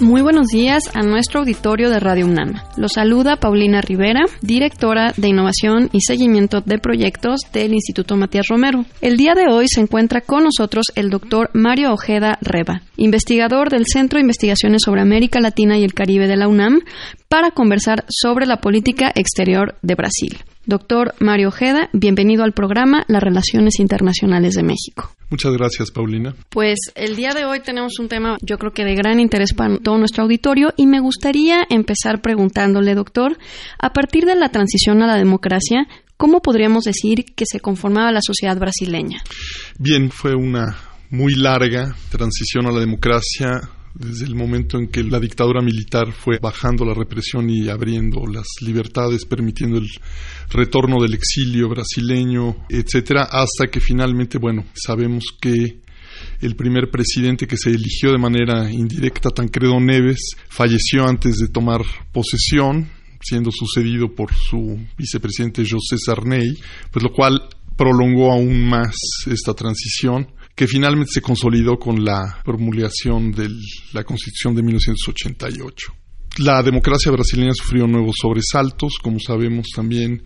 Muy buenos días a nuestro auditorio de Radio UNAM. Los saluda Paulina Rivera, directora de Innovación y Seguimiento de Proyectos del Instituto Matías Romero. El día de hoy se encuentra con nosotros el doctor Mario Ojeda Reba, investigador del Centro de Investigaciones sobre América Latina y el Caribe de la UNAM, para conversar sobre la política exterior de Brasil. Doctor Mario Ojeda, bienvenido al programa Las Relaciones Internacionales de México. Muchas gracias, Paulina. Pues el día de hoy tenemos un tema yo creo que de gran interés para todo nuestro auditorio y me gustaría empezar preguntándole, doctor, a partir de la transición a la democracia, ¿cómo podríamos decir que se conformaba la sociedad brasileña? Bien, fue una muy larga transición a la democracia desde el momento en que la dictadura militar fue bajando la represión y abriendo las libertades, permitiendo el retorno del exilio brasileño, etcétera, hasta que finalmente, bueno, sabemos que el primer presidente que se eligió de manera indirecta, Tancredo Neves, falleció antes de tomar posesión, siendo sucedido por su vicepresidente José Sarney, pues lo cual prolongó aún más esta transición que finalmente se consolidó con la promulgación de la Constitución de 1988. La democracia brasileña sufrió nuevos sobresaltos, como sabemos también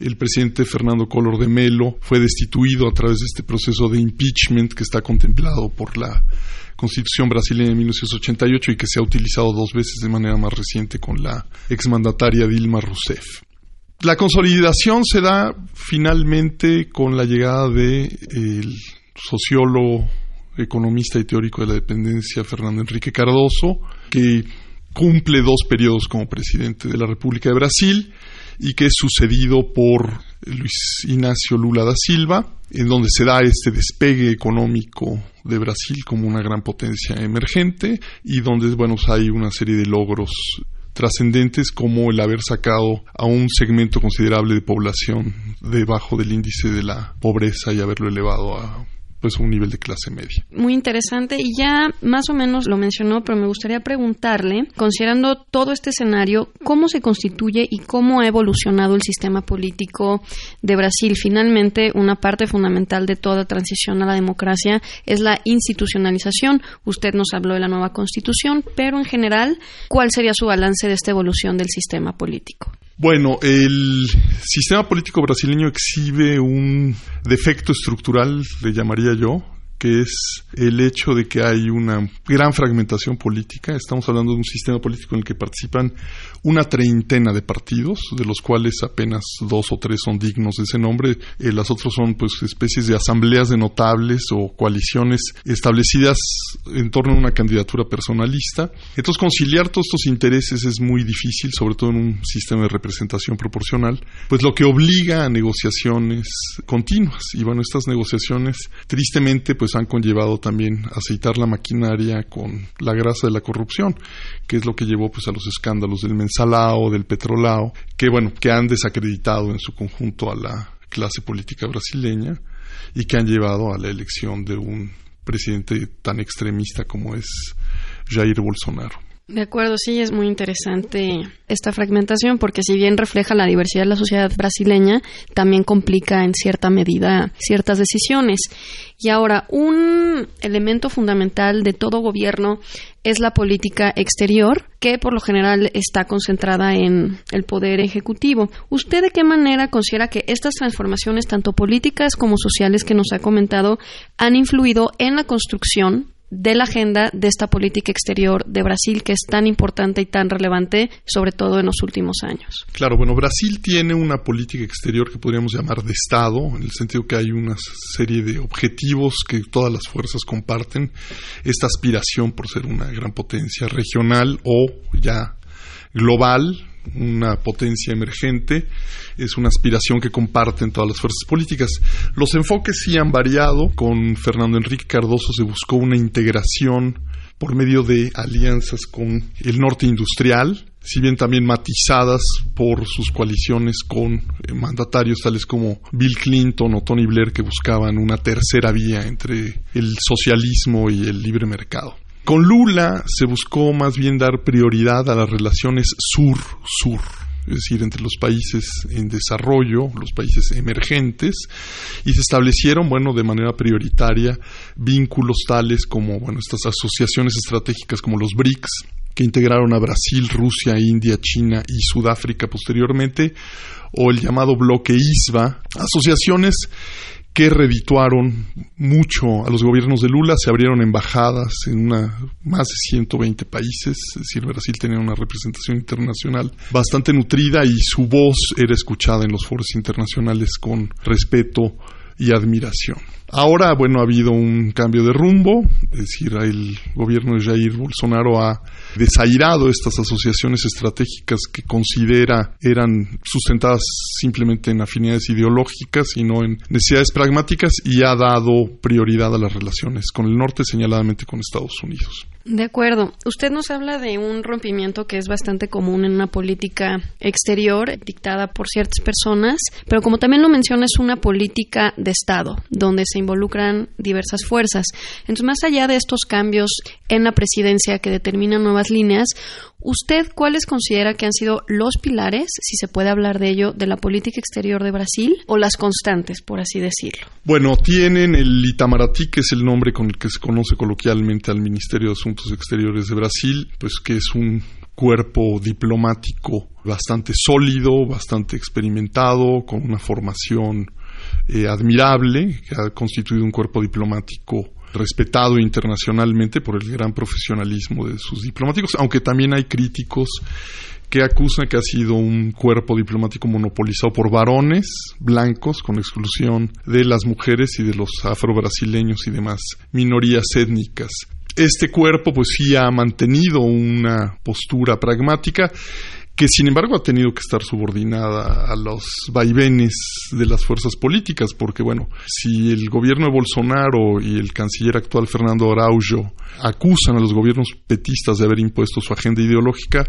el presidente Fernando Collor de Melo fue destituido a través de este proceso de impeachment que está contemplado por la Constitución brasileña de 1988 y que se ha utilizado dos veces de manera más reciente con la exmandataria Dilma Rousseff. La consolidación se da finalmente con la llegada de sociólogo, economista y teórico de la dependencia Fernando Enrique Cardoso, que cumple dos periodos como presidente de la República de Brasil y que es sucedido por Luis Ignacio Lula da Silva, en donde se da este despegue económico de Brasil como una gran potencia emergente y donde bueno, hay una serie de logros trascendentes como el haber sacado a un segmento considerable de población debajo del índice de la pobreza y haberlo elevado a pues un nivel de clase media. Muy interesante y ya más o menos lo mencionó, pero me gustaría preguntarle, considerando todo este escenario, ¿cómo se constituye y cómo ha evolucionado el sistema político de Brasil? Finalmente, una parte fundamental de toda transición a la democracia es la institucionalización. Usted nos habló de la nueva constitución, pero en general, ¿cuál sería su balance de esta evolución del sistema político? Bueno, el sistema político brasileño exhibe un defecto estructural, le llamaría yo, que es el hecho de que hay una gran fragmentación política. Estamos hablando de un sistema político en el que participan una treintena de partidos, de los cuales apenas dos o tres son dignos de ese nombre. Eh, las otras son pues especies de asambleas de notables o coaliciones establecidas en torno a una candidatura personalista. Entonces conciliar todos estos intereses es muy difícil, sobre todo en un sistema de representación proporcional, pues lo que obliga a negociaciones continuas. Y bueno, estas negociaciones tristemente pues han conllevado también aceitar la maquinaria con la grasa de la corrupción, que es lo que llevó pues a los escándalos del mensalao, del petrolao, que bueno, que han desacreditado en su conjunto a la clase política brasileña y que han llevado a la elección de un presidente tan extremista como es Jair Bolsonaro. De acuerdo, sí, es muy interesante esta fragmentación porque si bien refleja la diversidad de la sociedad brasileña, también complica en cierta medida ciertas decisiones. Y ahora, un elemento fundamental de todo gobierno es la política exterior, que por lo general está concentrada en el poder ejecutivo. ¿Usted de qué manera considera que estas transformaciones, tanto políticas como sociales que nos ha comentado, han influido en la construcción de la agenda de esta política exterior de Brasil que es tan importante y tan relevante, sobre todo en los últimos años. Claro, bueno, Brasil tiene una política exterior que podríamos llamar de Estado, en el sentido que hay una serie de objetivos que todas las fuerzas comparten, esta aspiración por ser una gran potencia regional o ya global, una potencia emergente, es una aspiración que comparten todas las fuerzas políticas. Los enfoques sí han variado. Con Fernando Enrique Cardoso se buscó una integración por medio de alianzas con el norte industrial, si bien también matizadas por sus coaliciones con eh, mandatarios tales como Bill Clinton o Tony Blair que buscaban una tercera vía entre el socialismo y el libre mercado. Con Lula se buscó más bien dar prioridad a las relaciones sur-sur es decir, entre los países en desarrollo, los países emergentes, y se establecieron, bueno, de manera prioritaria vínculos tales como, bueno, estas asociaciones estratégicas como los BRICS, que integraron a Brasil, Rusia, India, China y Sudáfrica posteriormente, o el llamado bloque ISBA, asociaciones que redituaron mucho a los gobiernos de Lula, se abrieron embajadas en una, más de 120 países, es decir, Brasil tenía una representación internacional bastante nutrida y su voz era escuchada en los foros internacionales con respeto y admiración. Ahora, bueno, ha habido un cambio de rumbo, es decir, el gobierno de Jair Bolsonaro ha desairado estas asociaciones estratégicas que considera eran sustentadas simplemente en afinidades ideológicas y no en necesidades pragmáticas y ha dado prioridad a las relaciones con el norte, señaladamente con Estados Unidos. De acuerdo. Usted nos habla de un rompimiento que es bastante común en una política exterior dictada por ciertas personas, pero como también lo menciona, es una política de Estado, donde se involucran diversas fuerzas. Entonces, más allá de estos cambios en la presidencia que determinan nuevas líneas, ¿usted cuáles considera que han sido los pilares, si se puede hablar de ello, de la política exterior de Brasil o las constantes, por así decirlo? Bueno, tienen el Itamaraty, que es el nombre con el que se conoce coloquialmente al Ministerio de Asuntos Exteriores de Brasil, pues que es un cuerpo diplomático bastante sólido, bastante experimentado, con una formación eh, admirable, que ha constituido un cuerpo diplomático respetado internacionalmente por el gran profesionalismo de sus diplomáticos, aunque también hay críticos que acusan que ha sido un cuerpo diplomático monopolizado por varones blancos, con exclusión de las mujeres y de los afrobrasileños y demás minorías étnicas. Este cuerpo pues sí ha mantenido una postura pragmática que sin embargo ha tenido que estar subordinada a los vaivenes de las fuerzas políticas, porque bueno, si el gobierno de Bolsonaro y el canciller actual Fernando Araujo acusan a los gobiernos petistas de haber impuesto su agenda ideológica,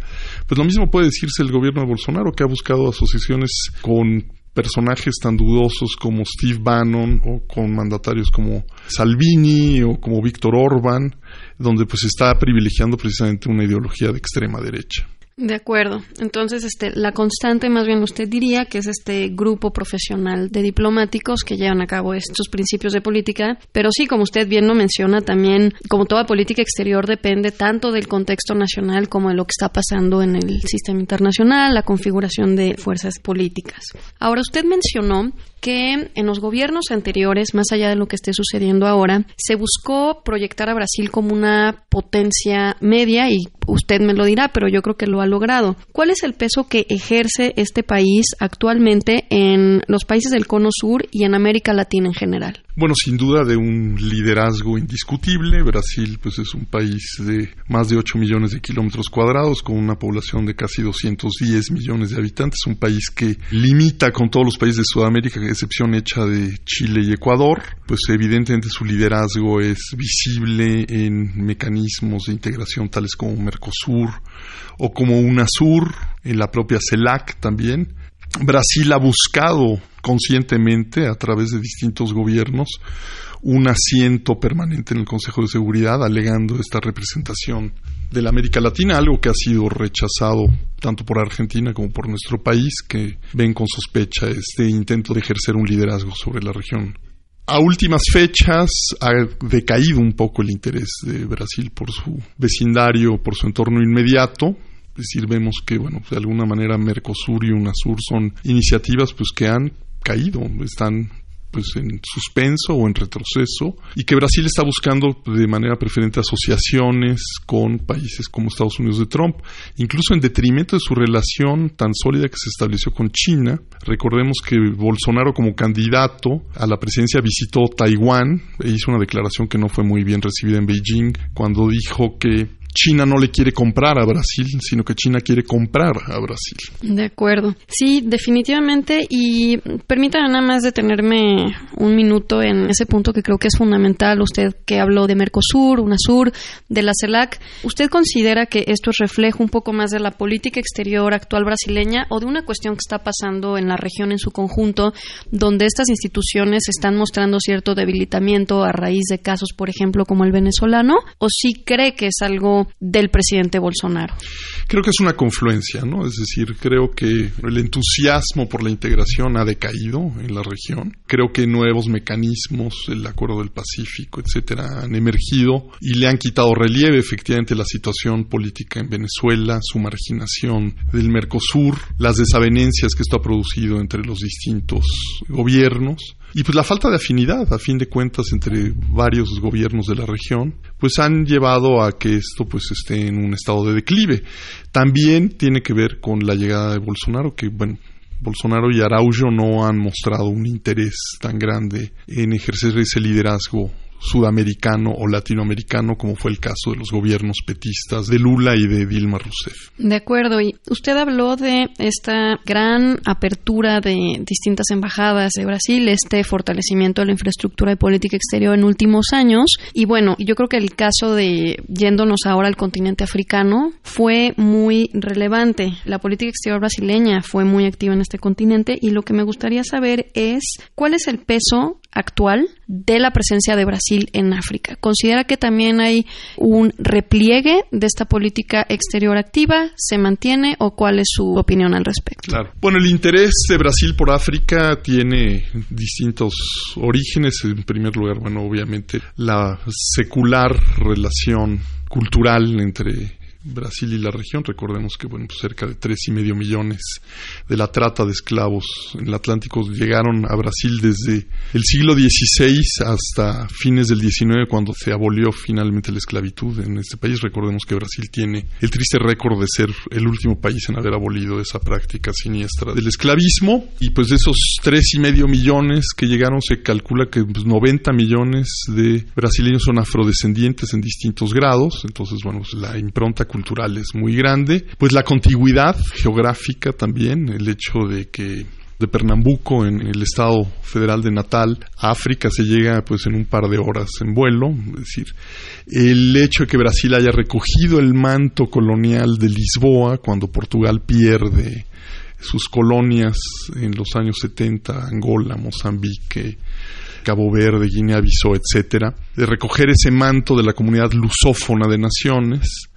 pues lo mismo puede decirse el gobierno de Bolsonaro, que ha buscado asociaciones con personajes tan dudosos como Steve Bannon o con mandatarios como Salvini o como Víctor Orban, donde pues está privilegiando precisamente una ideología de extrema derecha. De acuerdo. Entonces, este, la constante, más bien usted diría que es este grupo profesional de diplomáticos que llevan a cabo estos principios de política. Pero sí, como usted bien lo menciona, también, como toda política exterior, depende tanto del contexto nacional como de lo que está pasando en el sistema internacional, la configuración de fuerzas políticas. Ahora, usted mencionó que en los gobiernos anteriores, más allá de lo que esté sucediendo ahora, se buscó proyectar a Brasil como una potencia media y usted me lo dirá, pero yo creo que lo ha logrado. ¿Cuál es el peso que ejerce este país actualmente en los países del Cono Sur y en América Latina en general? Bueno, sin duda de un liderazgo indiscutible. Brasil pues es un país de más de 8 millones de kilómetros cuadrados con una población de casi 210 millones de habitantes. Un país que limita con todos los países de Sudamérica, excepción hecha de Chile y Ecuador. Pues evidentemente su liderazgo es visible en mecanismos de integración tales como Mercosur o como UNASUR, en la propia CELAC también Brasil ha buscado conscientemente a través de distintos gobiernos un asiento permanente en el Consejo de Seguridad, alegando esta representación de la América Latina, algo que ha sido rechazado tanto por Argentina como por nuestro país, que ven con sospecha este intento de ejercer un liderazgo sobre la región. A últimas fechas ha decaído un poco el interés de Brasil por su vecindario, por su entorno inmediato, decir, vemos que, bueno, de alguna manera Mercosur y UNASUR son iniciativas pues que han caído, están pues en suspenso o en retroceso y que Brasil está buscando de manera preferente asociaciones con países como Estados Unidos de Trump, incluso en detrimento de su relación tan sólida que se estableció con China. Recordemos que Bolsonaro como candidato a la presidencia visitó Taiwán e hizo una declaración que no fue muy bien recibida en Beijing cuando dijo que China no le quiere comprar a Brasil, sino que China quiere comprar a Brasil. De acuerdo. Sí, definitivamente. Y permítame nada más detenerme un minuto en ese punto que creo que es fundamental. Usted que habló de Mercosur, UNASUR, de la CELAC, ¿usted considera que esto es reflejo un poco más de la política exterior actual brasileña o de una cuestión que está pasando en la región en su conjunto, donde estas instituciones están mostrando cierto debilitamiento a raíz de casos, por ejemplo, como el venezolano? ¿O sí cree que es algo del presidente Bolsonaro? Creo que es una confluencia, ¿no? Es decir, creo que el entusiasmo por la integración ha decaído en la región. Creo que nuevos mecanismos, el Acuerdo del Pacífico, etcétera, han emergido y le han quitado relieve efectivamente la situación política en Venezuela, su marginación del Mercosur, las desavenencias que esto ha producido entre los distintos gobiernos y pues la falta de afinidad, a fin de cuentas, entre varios gobiernos de la región, pues han llevado a que esto pues esté en un estado de declive. También tiene que ver con la llegada de Bolsonaro, que bueno, Bolsonaro y Araujo no han mostrado un interés tan grande en ejercer ese liderazgo sudamericano o latinoamericano, como fue el caso de los gobiernos petistas de Lula y de Dilma Rousseff. De acuerdo. Y usted habló de esta gran apertura de distintas embajadas de Brasil, este fortalecimiento de la infraestructura de política exterior en últimos años. Y bueno, yo creo que el caso de yéndonos ahora al continente africano fue muy relevante. La política exterior brasileña fue muy activa en este continente y lo que me gustaría saber es cuál es el peso actual de la presencia de Brasil en África. ¿Considera que también hay un repliegue de esta política exterior activa? ¿Se mantiene o cuál es su opinión al respecto? Claro. Bueno, el interés de Brasil por África tiene distintos orígenes. En primer lugar, bueno, obviamente la secular relación cultural entre Brasil y la región. Recordemos que bueno, pues cerca de tres y medio millones de la trata de esclavos en el Atlántico llegaron a Brasil desde el siglo XVI hasta fines del XIX, cuando se abolió finalmente la esclavitud en este país. Recordemos que Brasil tiene el triste récord de ser el último país en haber abolido esa práctica siniestra del esclavismo. Y pues de esos tres y medio millones que llegaron, se calcula que 90 pues, millones de brasileños son afrodescendientes en distintos grados. Entonces, bueno, pues la impronta cultural es muy grande, pues la contigüidad geográfica también, el hecho de que de Pernambuco en el estado federal de Natal África se llega pues en un par de horas en vuelo, es decir, el hecho de que Brasil haya recogido el manto colonial de Lisboa cuando Portugal pierde sus colonias en los años 70, Angola, Mozambique, Cabo Verde, Guinea-Bissau, etcétera, de recoger ese manto de la comunidad lusófona de naciones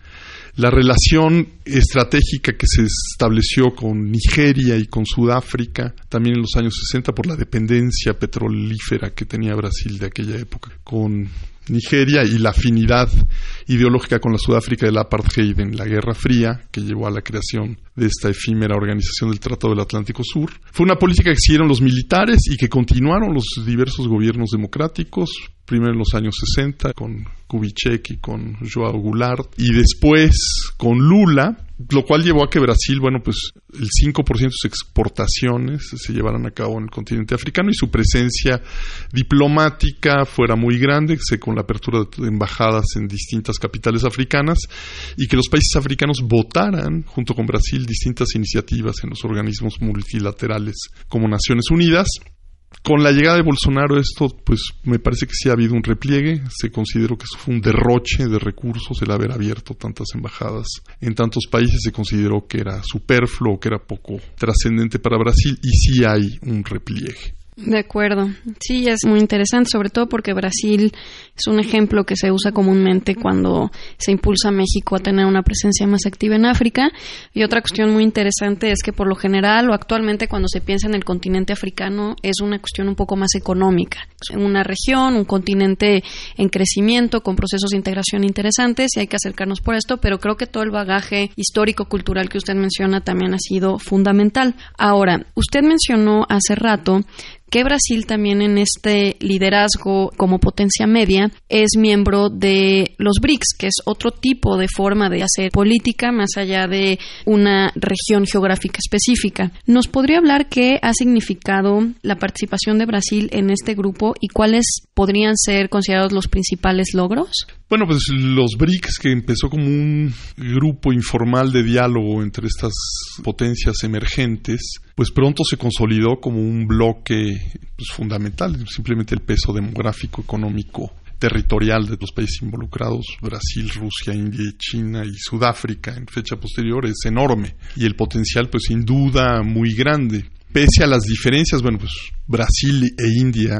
la relación estratégica que se estableció con Nigeria y con Sudáfrica, también en los años 60 por la dependencia petrolífera que tenía Brasil de aquella época con Nigeria y la afinidad ideológica con la Sudáfrica del apartheid en la Guerra Fría, que llevó a la creación de esta efímera organización del Tratado del Atlántico Sur. Fue una política que siguieron los militares y que continuaron los diversos gobiernos democráticos, primero en los años 60 con Kubitschek y con Joao Goulart y después con Lula, lo cual llevó a que Brasil, bueno, pues el 5% de sus exportaciones se llevaran a cabo en el continente africano y su presencia diplomática fuera muy grande, con la apertura de embajadas en distintas capitales africanas y que los países africanos votaran junto con Brasil distintas iniciativas en los organismos multilaterales como Naciones Unidas con la llegada de Bolsonaro esto pues me parece que sí ha habido un repliegue, se consideró que eso fue un derroche de recursos el haber abierto tantas embajadas en tantos países, se consideró que era superfluo, que era poco trascendente para Brasil y sí hay un repliegue. De acuerdo. Sí, es muy interesante, sobre todo porque Brasil es un ejemplo que se usa comúnmente cuando se impulsa a México a tener una presencia más activa en África. Y otra cuestión muy interesante es que por lo general o actualmente cuando se piensa en el continente africano es una cuestión un poco más económica. En una región, un continente en crecimiento, con procesos de integración interesantes y hay que acercarnos por esto, pero creo que todo el bagaje histórico-cultural que usted menciona también ha sido fundamental. Ahora, usted mencionó hace rato que Brasil también en este liderazgo como potencia media es miembro de los BRICS, que es otro tipo de forma de hacer política más allá de una región geográfica específica. ¿Nos podría hablar qué ha significado la participación de Brasil en este grupo y cuáles podrían ser considerados los principales logros? Bueno, pues los BRICS, que empezó como un grupo informal de diálogo entre estas potencias emergentes, pues pronto se consolidó como un bloque pues, fundamental, simplemente el peso demográfico, económico, territorial de los países involucrados, Brasil, Rusia, India, China y Sudáfrica en fecha posterior es enorme y el potencial pues sin duda muy grande. Pese a las diferencias, bueno, pues Brasil e India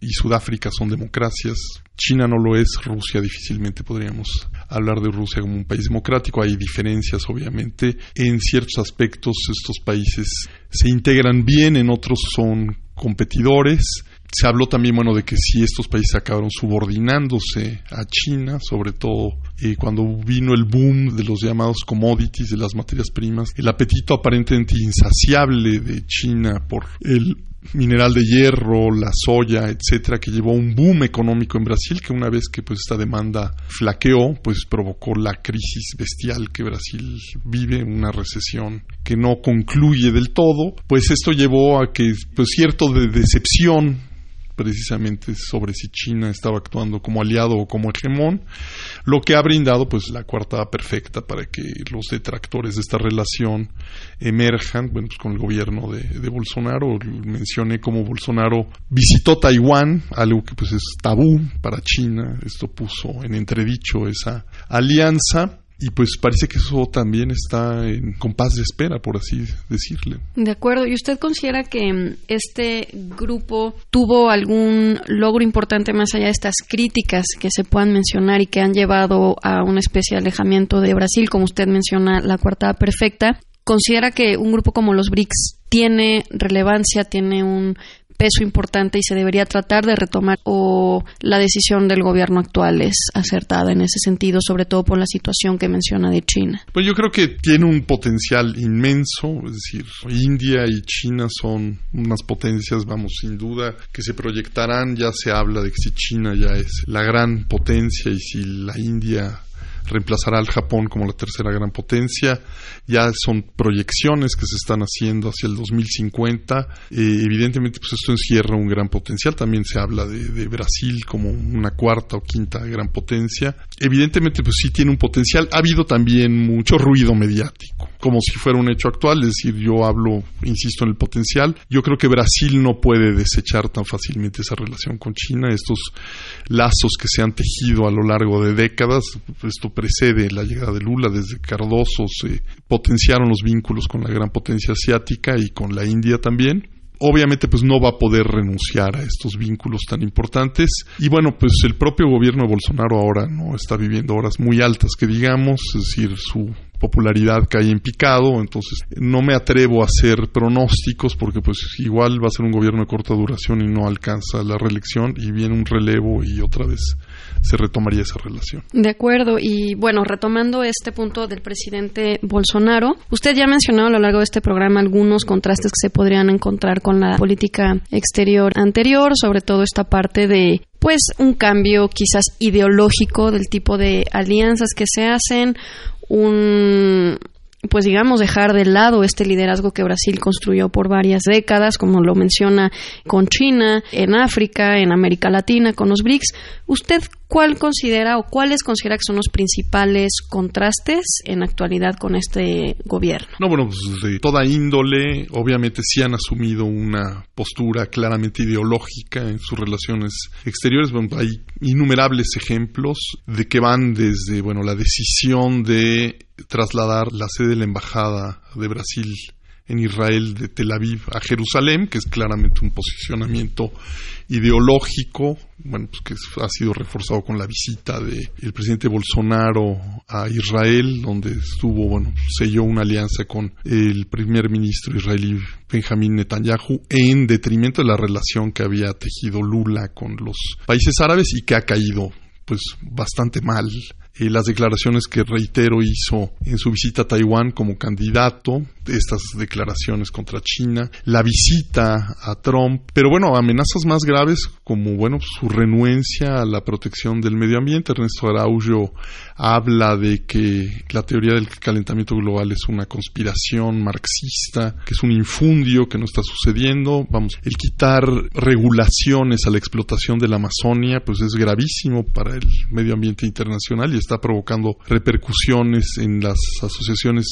y Sudáfrica son democracias, China no lo es, Rusia difícilmente podríamos hablar de Rusia como un país democrático. Hay diferencias, obviamente. En ciertos aspectos estos países se integran bien, en otros son competidores. Se habló también, bueno, de que si estos países acabaron subordinándose a China, sobre todo eh, cuando vino el boom de los llamados commodities, de las materias primas, el apetito aparentemente insaciable de China por el mineral de hierro, la soya, etcétera, que llevó un boom económico en Brasil que una vez que pues esta demanda flaqueó, pues provocó la crisis bestial que Brasil vive, una recesión que no concluye del todo, pues esto llevó a que pues cierto de decepción precisamente sobre si China estaba actuando como aliado o como hegemón, lo que ha brindado pues la coartada perfecta para que los detractores de esta relación emerjan, pues con el gobierno de, de Bolsonaro, mencioné como Bolsonaro visitó Taiwán, algo que pues es tabú para China, esto puso en entredicho esa alianza, y pues parece que eso también está en compás de espera, por así decirle. De acuerdo. ¿Y usted considera que mm, este grupo tuvo algún logro importante más allá de estas críticas que se puedan mencionar y que han llevado a una especie de alejamiento de Brasil, como usted menciona, la cuartada perfecta? ¿Considera que un grupo como los BRICS tiene relevancia, tiene un peso importante y se debería tratar de retomar o la decisión del gobierno actual es acertada en ese sentido, sobre todo por la situación que menciona de China? Pues yo creo que tiene un potencial inmenso, es decir, India y China son unas potencias, vamos, sin duda, que se proyectarán, ya se habla de que si China ya es la gran potencia y si la India reemplazará al Japón como la tercera gran potencia. Ya son proyecciones que se están haciendo hacia el 2050. Eh, evidentemente, pues esto encierra un gran potencial. También se habla de, de, Brasil como una cuarta o quinta gran potencia. Evidentemente, pues sí tiene un potencial. Ha habido también mucho ruido mediático, como si fuera un hecho actual. Es decir, yo hablo, insisto, en el potencial. Yo creo que Brasil no puede desechar tan fácilmente esa relación con China. Estos lazos que se han tejido a lo largo de décadas, esto precede la llegada de Lula, desde Cardoso se potenciaron los vínculos con la gran potencia asiática y con la India también obviamente pues no va a poder renunciar a estos vínculos tan importantes. Y bueno pues el propio gobierno de Bolsonaro ahora no está viviendo horas muy altas que digamos es decir su popularidad cae en picado, entonces no me atrevo a hacer pronósticos porque pues igual va a ser un gobierno de corta duración y no alcanza la reelección y viene un relevo y otra vez se retomaría esa relación. De acuerdo, y bueno, retomando este punto del presidente Bolsonaro, usted ya ha mencionado a lo largo de este programa algunos contrastes que se podrían encontrar con la política exterior anterior, sobre todo esta parte de pues un cambio quizás ideológico del tipo de alianzas que se hacen, un pues digamos dejar de lado este liderazgo que Brasil construyó por varias décadas, como lo menciona con China, en África, en América Latina, con los BRICS. ¿Usted cuál considera o cuáles considera que son los principales contrastes en actualidad con este gobierno? No, bueno, pues de toda índole, obviamente sí han asumido una postura claramente ideológica en sus relaciones exteriores. Bueno, hay innumerables ejemplos de que van desde, bueno, la decisión de trasladar la sede de la embajada de Brasil en Israel de Tel Aviv a Jerusalén, que es claramente un posicionamiento ideológico, bueno, pues que ha sido reforzado con la visita del el presidente Bolsonaro a Israel, donde estuvo, bueno, selló una alianza con el primer ministro israelí Benjamín Netanyahu en detrimento de la relación que había tejido Lula con los países árabes y que ha caído pues bastante mal eh, las declaraciones que reitero hizo en su visita a Taiwán como candidato, estas declaraciones contra China, la visita a Trump, pero bueno, amenazas más graves como bueno, su renuencia a la protección del medio ambiente. Ernesto Araujo habla de que la teoría del calentamiento global es una conspiración marxista, que es un infundio que no está sucediendo. Vamos, el quitar regulaciones a la explotación de la Amazonia, pues es gravísimo para el medio ambiente internacional y está provocando repercusiones en las asociaciones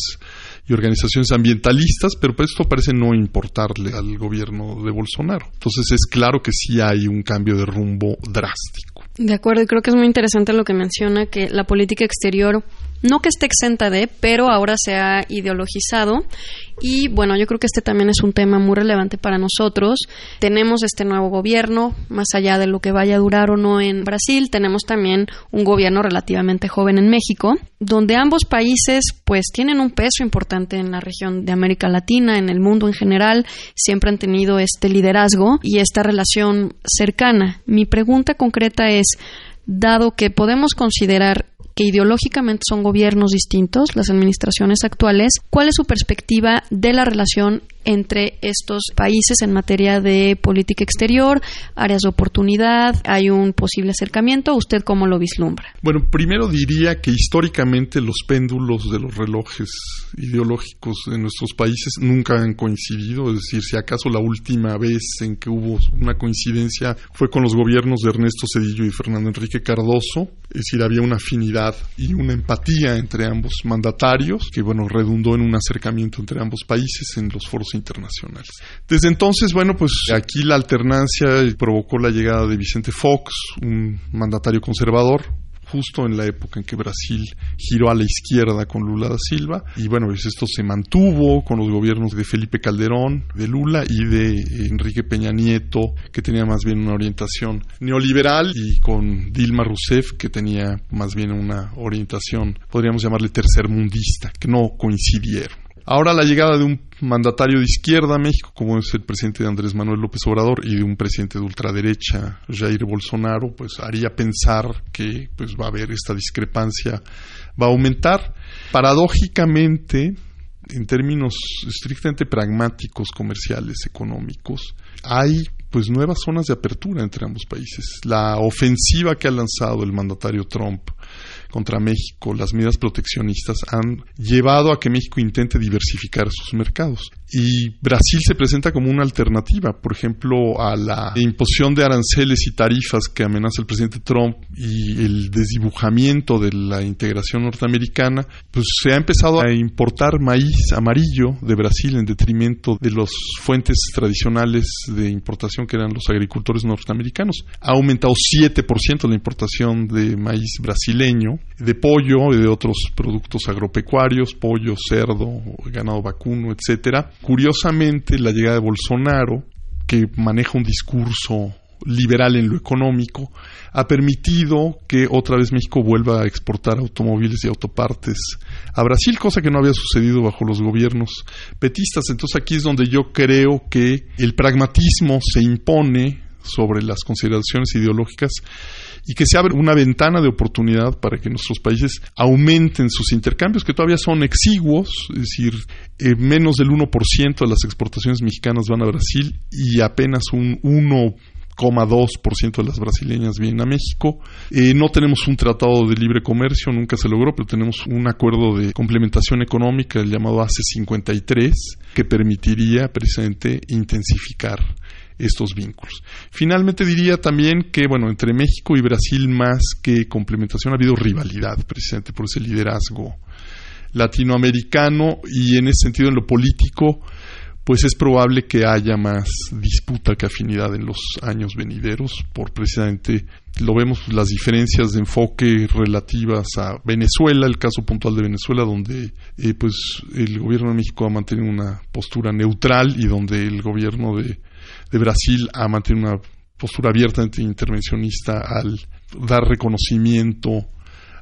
y organizaciones ambientalistas, pero esto parece no importarle al gobierno de Bolsonaro. Entonces es claro que sí hay un cambio de rumbo drástico. De acuerdo, y creo que es muy interesante lo que menciona, que la política exterior no que esté exenta de, pero ahora se ha ideologizado. Y bueno, yo creo que este también es un tema muy relevante para nosotros. Tenemos este nuevo gobierno, más allá de lo que vaya a durar o no en Brasil, tenemos también un gobierno relativamente joven en México, donde ambos países pues tienen un peso importante en la región de América Latina, en el mundo en general, siempre han tenido este liderazgo y esta relación cercana. Mi pregunta concreta es, dado que podemos considerar que ideológicamente son gobiernos distintos, las administraciones actuales, ¿cuál es su perspectiva de la relación entre estos países en materia de política exterior, áreas de oportunidad, hay un posible acercamiento, ¿usted cómo lo vislumbra? Bueno, primero diría que históricamente los péndulos de los relojes ideológicos en nuestros países nunca han coincidido, es decir, si acaso la última vez en que hubo una coincidencia fue con los gobiernos de Ernesto Cedillo y Fernando Enrique Cardoso, es decir, había una afinidad y una empatía entre ambos mandatarios que, bueno, redundó en un acercamiento entre ambos países en los foros internacionales. Desde entonces, bueno, pues aquí la alternancia provocó la llegada de Vicente Fox, un mandatario conservador, justo en la época en que Brasil giró a la izquierda con Lula da Silva. Y bueno, pues esto se mantuvo con los gobiernos de Felipe Calderón, de Lula y de Enrique Peña Nieto, que tenía más bien una orientación neoliberal, y con Dilma Rousseff, que tenía más bien una orientación, podríamos llamarle tercermundista, que no coincidieron. Ahora la llegada de un mandatario de izquierda a México, como es el presidente Andrés Manuel López Obrador, y de un presidente de ultraderecha, Jair Bolsonaro, pues haría pensar que pues va a haber esta discrepancia, va a aumentar. Paradójicamente, en términos estrictamente pragmáticos, comerciales, económicos, hay pues nuevas zonas de apertura entre ambos países. La ofensiva que ha lanzado el mandatario Trump contra México, las medidas proteccionistas han llevado a que México intente diversificar sus mercados. Y Brasil se presenta como una alternativa, por ejemplo, a la imposición de aranceles y tarifas que amenaza el presidente Trump y el desdibujamiento de la integración norteamericana, pues se ha empezado a importar maíz amarillo de Brasil en detrimento de las fuentes tradicionales de importación que eran los agricultores norteamericanos. Ha aumentado 7% la importación de maíz brasileño, de pollo y de otros productos agropecuarios, pollo, cerdo, ganado vacuno, etcétera. Curiosamente, la llegada de Bolsonaro, que maneja un discurso liberal en lo económico, ha permitido que otra vez México vuelva a exportar automóviles y autopartes a Brasil, cosa que no había sucedido bajo los gobiernos petistas. Entonces aquí es donde yo creo que el pragmatismo se impone sobre las consideraciones ideológicas y que se abre una ventana de oportunidad para que nuestros países aumenten sus intercambios, que todavía son exiguos, es decir, eh, menos del 1% de las exportaciones mexicanas van a Brasil y apenas un 1,2% de las brasileñas vienen a México. Eh, no tenemos un tratado de libre comercio, nunca se logró, pero tenemos un acuerdo de complementación económica, el llamado ACE 53, que permitiría precisamente intensificar estos vínculos. Finalmente diría también que, bueno, entre México y Brasil más que complementación ha habido rivalidad, precisamente por ese liderazgo latinoamericano y en ese sentido en lo político, pues es probable que haya más disputa que afinidad en los años venideros, por precisamente lo vemos las diferencias de enfoque relativas a Venezuela, el caso puntual de Venezuela, donde eh, pues el gobierno de México ha mantenido una postura neutral y donde el gobierno de de Brasil a mantener una postura abiertamente intervencionista al dar reconocimiento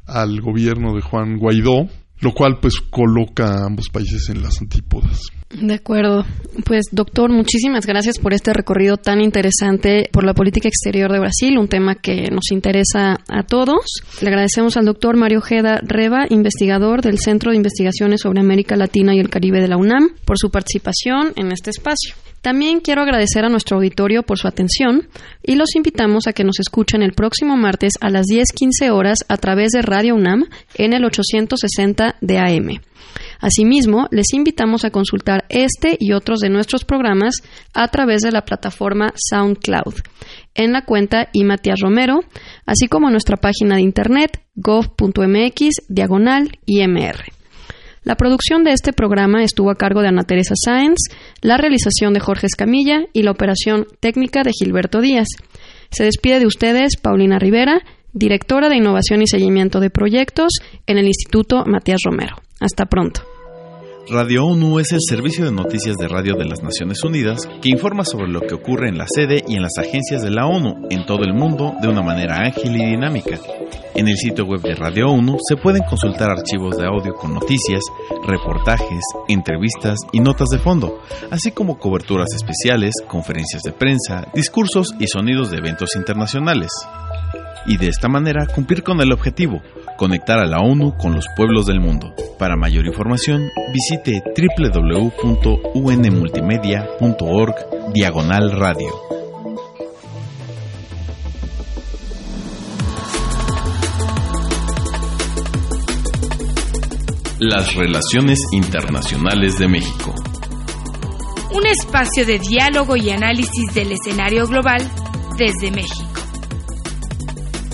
al gobierno de Juan Guaidó lo cual pues coloca a ambos países en las antípodas. De acuerdo. Pues doctor, muchísimas gracias por este recorrido tan interesante por la política exterior de Brasil, un tema que nos interesa a todos. Le agradecemos al doctor Mario Jeda Reba, investigador del Centro de Investigaciones sobre América Latina y el Caribe de la UNAM, por su participación en este espacio. También quiero agradecer a nuestro auditorio por su atención y los invitamos a que nos escuchen el próximo martes a las 10:15 horas a través de Radio UNAM en el 860 de AM. Asimismo, les invitamos a consultar este y otros de nuestros programas a través de la plataforma SoundCloud en la cuenta y Matías Romero, así como nuestra página de internet gov.mx diagonal. La producción de este programa estuvo a cargo de Ana Teresa Sáenz, la realización de Jorge Escamilla y la operación técnica de Gilberto Díaz. Se despide de ustedes Paulina Rivera, directora de Innovación y Seguimiento de Proyectos en el Instituto Matías Romero. Hasta pronto. Radio ONU es el servicio de noticias de radio de las Naciones Unidas que informa sobre lo que ocurre en la sede y en las agencias de la ONU en todo el mundo de una manera ágil y dinámica. En el sitio web de Radio ONU se pueden consultar archivos de audio con noticias, reportajes, entrevistas y notas de fondo, así como coberturas especiales, conferencias de prensa, discursos y sonidos de eventos internacionales. Y de esta manera cumplir con el objetivo, conectar a la ONU con los pueblos del mundo. Para mayor información, visite www.unmultimedia.org diagonal radio. Las relaciones internacionales de México. Un espacio de diálogo y análisis del escenario global desde México.